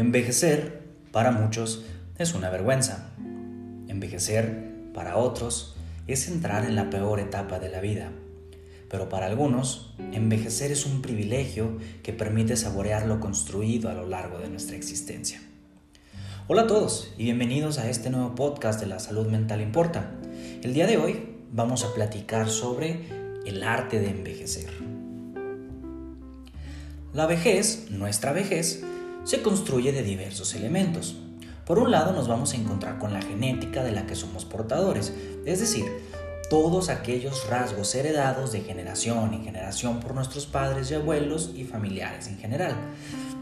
Envejecer, para muchos, es una vergüenza. Envejecer, para otros, es entrar en la peor etapa de la vida. Pero para algunos, envejecer es un privilegio que permite saborear lo construido a lo largo de nuestra existencia. Hola a todos y bienvenidos a este nuevo podcast de La Salud Mental Importa. El día de hoy vamos a platicar sobre el arte de envejecer. La vejez, nuestra vejez, se construye de diversos elementos. Por un lado nos vamos a encontrar con la genética de la que somos portadores, es decir, todos aquellos rasgos heredados de generación en generación por nuestros padres y abuelos y familiares en general.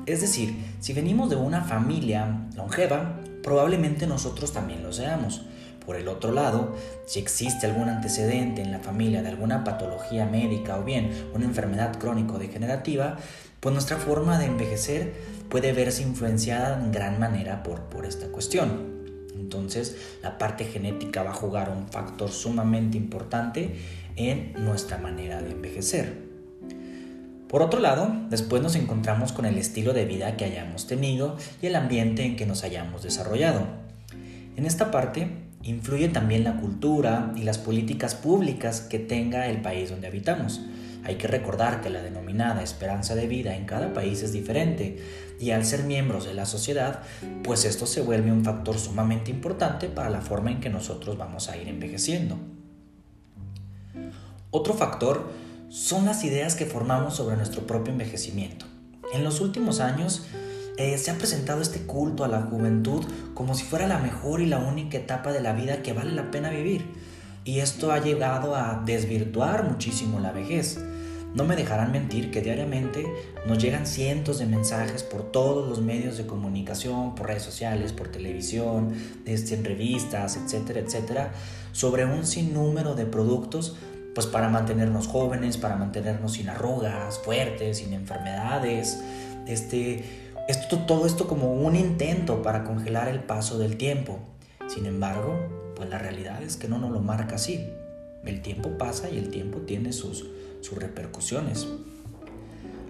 Es decir, si venimos de una familia longeva, probablemente nosotros también lo seamos. Por el otro lado, si existe algún antecedente en la familia de alguna patología médica o bien una enfermedad crónico-degenerativa, pues nuestra forma de envejecer puede verse influenciada en gran manera por, por esta cuestión. Entonces, la parte genética va a jugar un factor sumamente importante en nuestra manera de envejecer. Por otro lado, después nos encontramos con el estilo de vida que hayamos tenido y el ambiente en que nos hayamos desarrollado. En esta parte influye también la cultura y las políticas públicas que tenga el país donde habitamos. Hay que recordar que la denominada esperanza de vida en cada país es diferente y al ser miembros de la sociedad, pues esto se vuelve un factor sumamente importante para la forma en que nosotros vamos a ir envejeciendo. Otro factor son las ideas que formamos sobre nuestro propio envejecimiento. En los últimos años eh, se ha presentado este culto a la juventud como si fuera la mejor y la única etapa de la vida que vale la pena vivir. Y esto ha llegado a desvirtuar muchísimo la vejez. No me dejarán mentir que diariamente nos llegan cientos de mensajes por todos los medios de comunicación, por redes sociales, por televisión, este, en revistas, etcétera, etcétera, sobre un sinnúmero de productos pues para mantenernos jóvenes, para mantenernos sin arrugas, fuertes, sin enfermedades, este, esto, todo esto como un intento para congelar el paso del tiempo. Sin embargo, pues la realidad es que no nos lo marca así. El tiempo pasa y el tiempo tiene sus, sus repercusiones.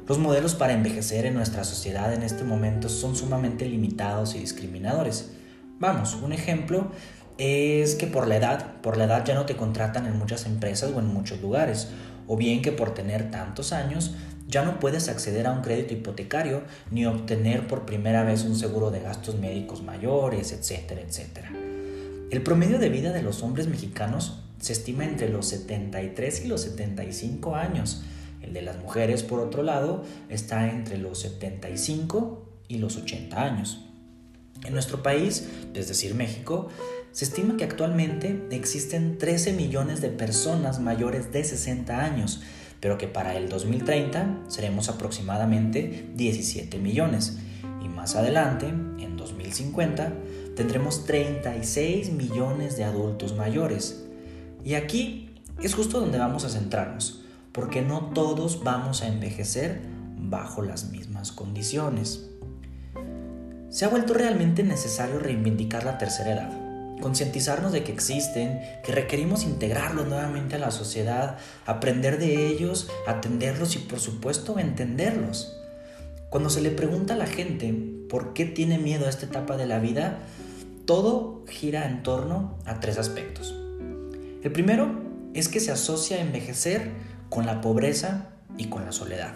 Los modelos para envejecer en nuestra sociedad en este momento son sumamente limitados y discriminadores. Vamos, un ejemplo es que por la edad, por la edad ya no te contratan en muchas empresas o en muchos lugares, o bien que por tener tantos años ya no puedes acceder a un crédito hipotecario ni obtener por primera vez un seguro de gastos médicos mayores, etcétera, etcétera. El promedio de vida de los hombres mexicanos se estima entre los 73 y los 75 años. El de las mujeres, por otro lado, está entre los 75 y los 80 años. En nuestro país, es decir, México, se estima que actualmente existen 13 millones de personas mayores de 60 años, pero que para el 2030 seremos aproximadamente 17 millones. Y más adelante, en 2050, tendremos 36 millones de adultos mayores. Y aquí es justo donde vamos a centrarnos, porque no todos vamos a envejecer bajo las mismas condiciones. Se ha vuelto realmente necesario reivindicar la tercera edad concientizarnos de que existen, que requerimos integrarlos nuevamente a la sociedad, aprender de ellos, atenderlos y por supuesto entenderlos. Cuando se le pregunta a la gente por qué tiene miedo a esta etapa de la vida, todo gira en torno a tres aspectos. El primero es que se asocia envejecer con la pobreza y con la soledad.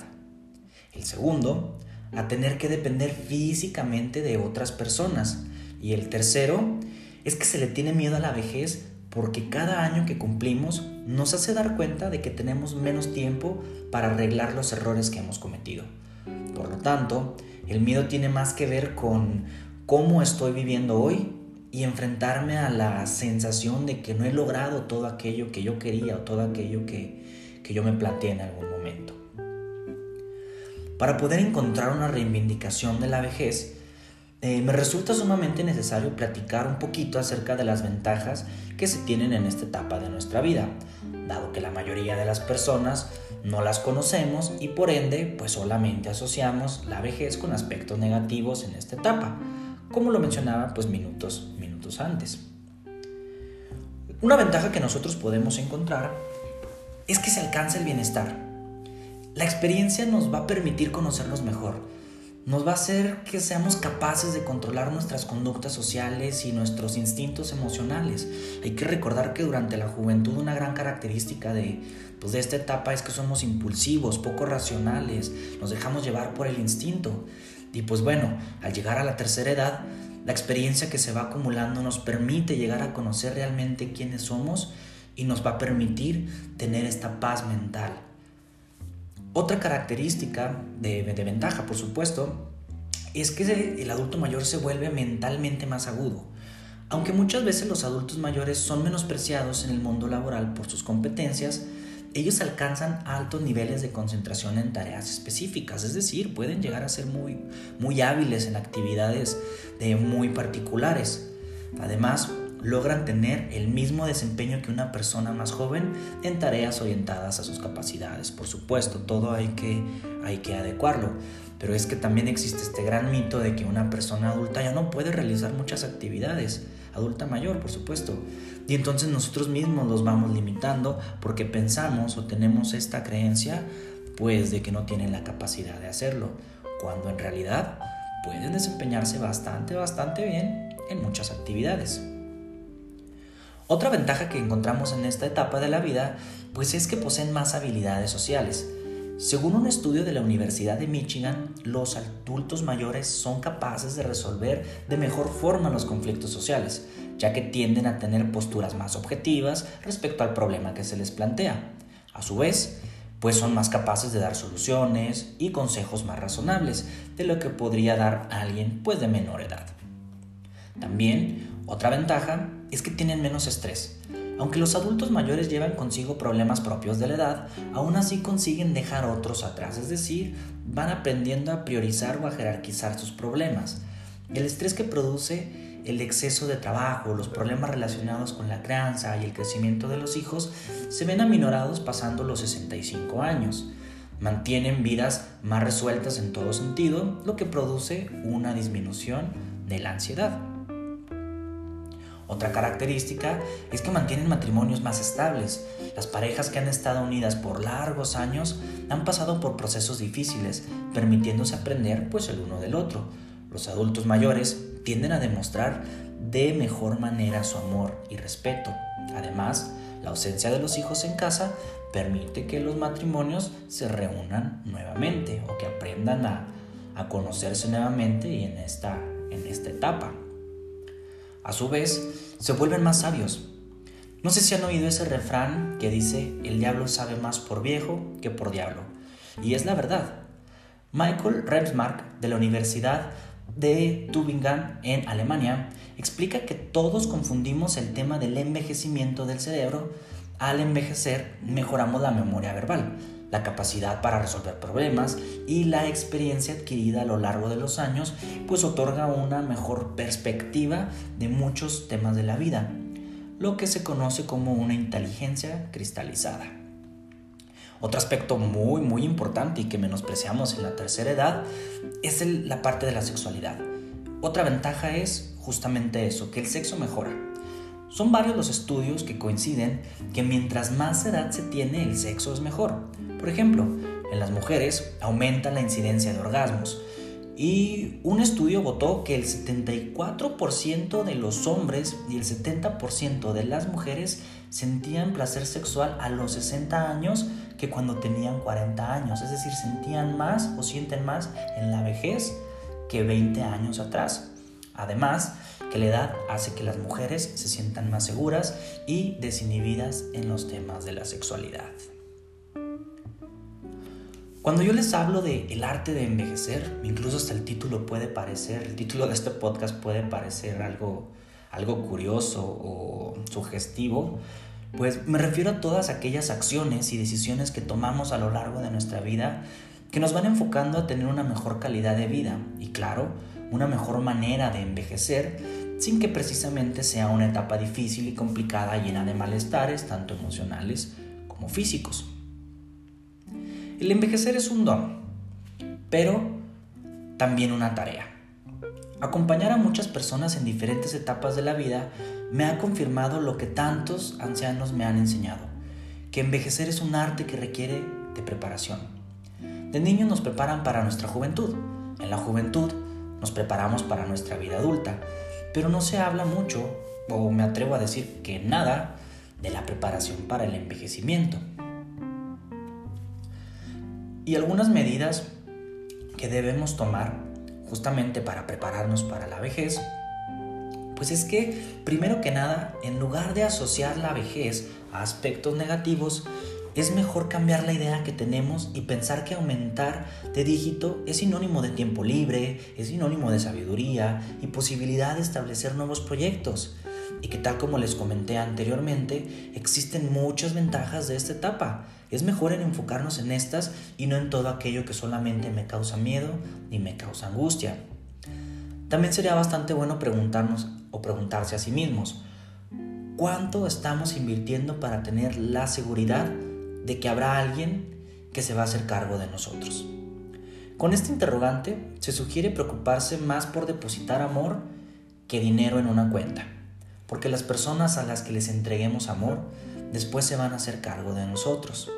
El segundo, a tener que depender físicamente de otras personas. Y el tercero, es que se le tiene miedo a la vejez porque cada año que cumplimos nos hace dar cuenta de que tenemos menos tiempo para arreglar los errores que hemos cometido. Por lo tanto, el miedo tiene más que ver con cómo estoy viviendo hoy y enfrentarme a la sensación de que no he logrado todo aquello que yo quería o todo aquello que, que yo me planteé en algún momento. Para poder encontrar una reivindicación de la vejez, eh, me resulta sumamente necesario platicar un poquito acerca de las ventajas que se tienen en esta etapa de nuestra vida, dado que la mayoría de las personas no las conocemos y por ende pues solamente asociamos la vejez con aspectos negativos en esta etapa, como lo mencionaba pues minutos, antes. Una ventaja que nosotros podemos encontrar es que se alcanza el bienestar. La experiencia nos va a permitir conocernos mejor, nos va a hacer que seamos capaces de controlar nuestras conductas sociales y nuestros instintos emocionales. Hay que recordar que durante la juventud una gran característica de, pues, de esta etapa es que somos impulsivos, poco racionales, nos dejamos llevar por el instinto. Y pues bueno, al llegar a la tercera edad, la experiencia que se va acumulando nos permite llegar a conocer realmente quiénes somos y nos va a permitir tener esta paz mental. Otra característica de, ventaja, por supuesto, es que el adulto mayor se vuelve mentalmente más agudo. Aunque muchas veces los adultos mayores son menospreciados en el mundo laboral por sus competencias, ellos alcanzan altos niveles de concentración en tareas específicas, es decir, pueden llegar a ser muy, muy hábiles en actividades de muy particulares. Además, logran tener el mismo desempeño que una persona más joven en tareas orientadas a sus capacidades. Por supuesto, todo hay que, hay que adecuarlo, pero es que también existe este gran mito de que una persona adulta ya no puede realizar muchas actividades, adulta mayor, por supuesto. Y entonces nosotros mismos los vamos limitando porque pensamos o tenemos esta creencia pues de que no tienen la capacidad de hacerlo, cuando en realidad pueden desempeñarse bastante, bastante bien en muchas actividades. Otra ventaja que encontramos en esta etapa de la vida, pues es que poseen más habilidades sociales. Según un estudio de la Universidad de Michigan, los adultos mayores son capaces de resolver de mejor forma los conflictos sociales, ya que tienden a tener posturas más objetivas respecto al problema que se les plantea. A su vez, pues son más capaces de dar soluciones y consejos más razonables de lo que podría dar alguien pues de menor edad. También otra ventaja es que tienen menos estrés. Aunque los adultos mayores llevan consigo problemas propios de la edad, aún así consiguen dejar otros atrás, es decir, van aprendiendo a priorizar o a jerarquizar sus problemas. El estrés que produce el exceso de trabajo, los problemas relacionados con la crianza y el crecimiento de los hijos se ven aminorados pasando los 65 años. Mantienen vidas más resueltas en todo sentido, lo que produce una disminución de la ansiedad. Otra característica es que mantienen matrimonios más estables. Las parejas que han estado unidas por largos años han pasado por procesos difíciles, permitiéndose aprender pues el uno del otro. Los adultos mayores tienden a demostrar de mejor manera su amor y respeto. Además, la ausencia de los hijos en casa permite que los matrimonios se reúnan nuevamente o que aprendan a, conocerse nuevamente y en esta, en esta etapa. A su vez, se vuelven más sabios. No sé si han oído ese refrán que dice, el diablo sabe más por viejo que por diablo. Y es la verdad. Michael Remsmark de la Universidad de Tübingen en Alemania explica que todos confundimos el tema del envejecimiento del cerebro. Al envejecer mejoramos la memoria verbal, la capacidad para resolver problemas y la experiencia adquirida a lo largo de los años, pues otorga una mejor perspectiva de muchos temas de la vida, lo que se conoce como una inteligencia cristalizada. Otro aspecto muy muy importante y que menospreciamos en la tercera edad es la parte de la sexualidad. Otra ventaja es justamente eso, que el sexo mejora. Son varios los estudios que coinciden que mientras más edad se tiene, el sexo es mejor. Por ejemplo, en las mujeres aumenta la incidencia de orgasmos. Y un estudio votó que el 74% de los hombres y el 70% de las mujeres sentían placer sexual a los 60 años que cuando tenían 40 años. Es decir, sentían más o sienten más en la vejez que 20 años atrás. Además, que la edad hace que las mujeres se sientan más seguras y desinhibidas en los temas de la sexualidad. Cuando yo les hablo de el arte de envejecer, incluso hasta el título puede parecer, el título de este podcast puede parecer algo, algo curioso o sugestivo, pues me refiero a todas aquellas acciones y decisiones que tomamos a lo largo de nuestra vida que nos van enfocando a tener una mejor calidad de vida y claro, una mejor manera de envejecer sin que precisamente sea una etapa difícil y complicada llena de malestares, tanto emocionales como físicos. El envejecer es un don, pero también una tarea. Acompañar a muchas personas en diferentes etapas de la vida me ha confirmado lo que tantos ancianos me han enseñado, que envejecer es un arte que requiere de preparación. De niños nos preparan para nuestra juventud, En la juventud nos preparamos para nuestra vida adulta, pero no se habla mucho, o me atrevo a decir que nada, de la preparación para el envejecimiento. Y algunas medidas que debemos tomar justamente para prepararnos para la vejez, pues es que, primero que nada, en lugar de asociar la vejez a aspectos negativos, es mejor cambiar la idea que tenemos y pensar que aumentar de dígito es sinónimo de tiempo libre, es sinónimo de sabiduría y posibilidad de establecer nuevos proyectos. Y que tal como les comenté anteriormente, existen muchas ventajas de esta etapa. Es mejor en enfocarnos en estas y no en todo aquello que solamente me causa miedo ni me causa angustia. También sería bastante bueno preguntarnos o preguntarse a sí mismos, ¿cuánto estamos invirtiendo para tener la seguridad de que habrá alguien que se va a hacer cargo de nosotros. Con este interrogante se sugiere preocuparse más por depositar amor que dinero en una cuenta, porque las personas a las que les entreguemos amor después se van a hacer cargo de nosotros.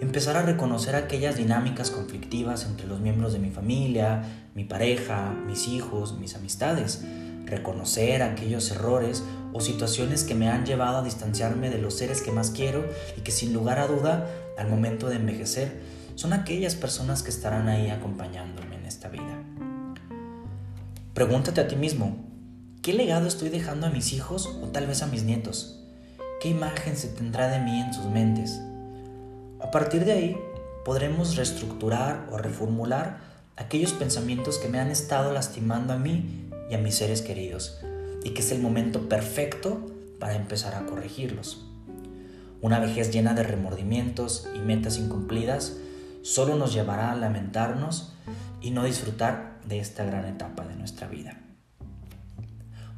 Empezar a reconocer aquellas dinámicas conflictivas entre los miembros de mi familia, mi pareja, mis hijos, mis amistades, reconocer aquellos errores o situaciones que me han llevado a distanciarme de los seres que más quiero y que sin lugar a duda, al momento de envejecer, son aquellas personas que estarán ahí acompañándome en esta vida. Pregúntate a ti mismo, ¿qué legado estoy dejando a mis hijos o tal vez a mis nietos? ¿Qué imagen se tendrá de mí en sus mentes? A partir de ahí, podremos reestructurar o reformular aquellos pensamientos que me han estado lastimando a mí y a mis seres queridos, y que es el momento perfecto para empezar a corregirlos. Una vejez llena de remordimientos y metas incumplidas solo nos llevará a lamentarnos y no disfrutar de esta gran etapa de nuestra vida.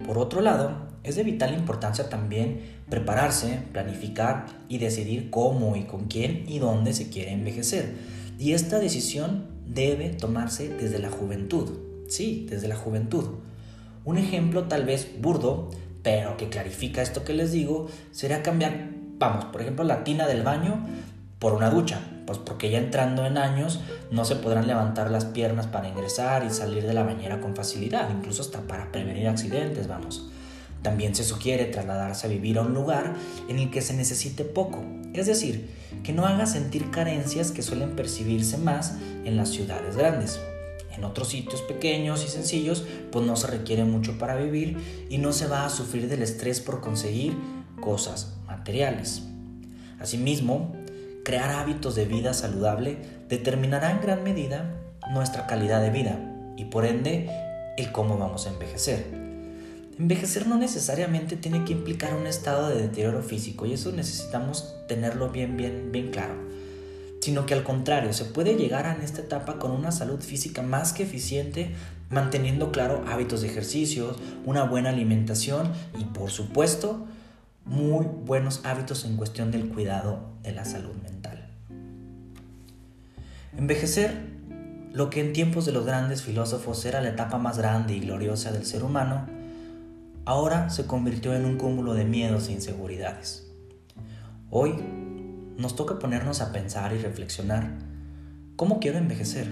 Por otro lado, es de vital importancia también prepararse, planificar y decidir cómo y con quién y dónde se quiere envejecer. Y esta decisión debe tomarse desde la juventud. Sí, desde la juventud. Un ejemplo tal vez burdo, pero que clarifica esto que les digo, sería cambiar, vamos, por ejemplo, la tina del baño por una ducha, pues porque ya entrando en años no se podrán levantar las piernas para ingresar y salir de la bañera con facilidad, incluso hasta para prevenir accidentes, vamos. También se sugiere trasladarse a vivir a un lugar en el que se necesite poco, es decir, que no haga sentir carencias que suelen percibirse más en las ciudades grandes. En otros sitios pequeños y sencillos, pues no se requiere mucho para vivir y no se va a sufrir del estrés por conseguir cosas materiales. Asimismo, crear hábitos de vida saludable determinará en gran medida nuestra calidad de vida y por ende el cómo vamos a envejecer. Envejecer no necesariamente tiene que implicar un estado de deterioro físico y eso necesitamos tenerlo bien, bien, bien claro sino que al contrario, se puede llegar a esta etapa con una salud física más que eficiente, manteniendo claro hábitos de ejercicios, una buena alimentación y por supuesto muy buenos hábitos en cuestión del cuidado de la salud mental. Envejecer, lo que en tiempos de los grandes filósofos era la etapa más grande y gloriosa del ser humano, ahora se convirtió en un cúmulo de miedos e inseguridades. Hoy nos toca ponernos a pensar y reflexionar, ¿cómo quiero envejecer?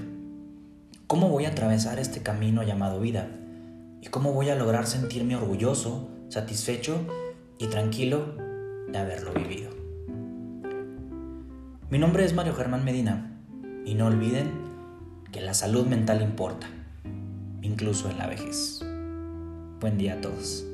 ¿Cómo voy a atravesar este camino llamado vida? ¿Y cómo voy a lograr sentirme orgulloso, satisfecho y tranquilo de haberlo vivido? Mi nombre es Mario Germán Medina y no olviden que la salud mental importa, incluso en la vejez. Buen día a todos.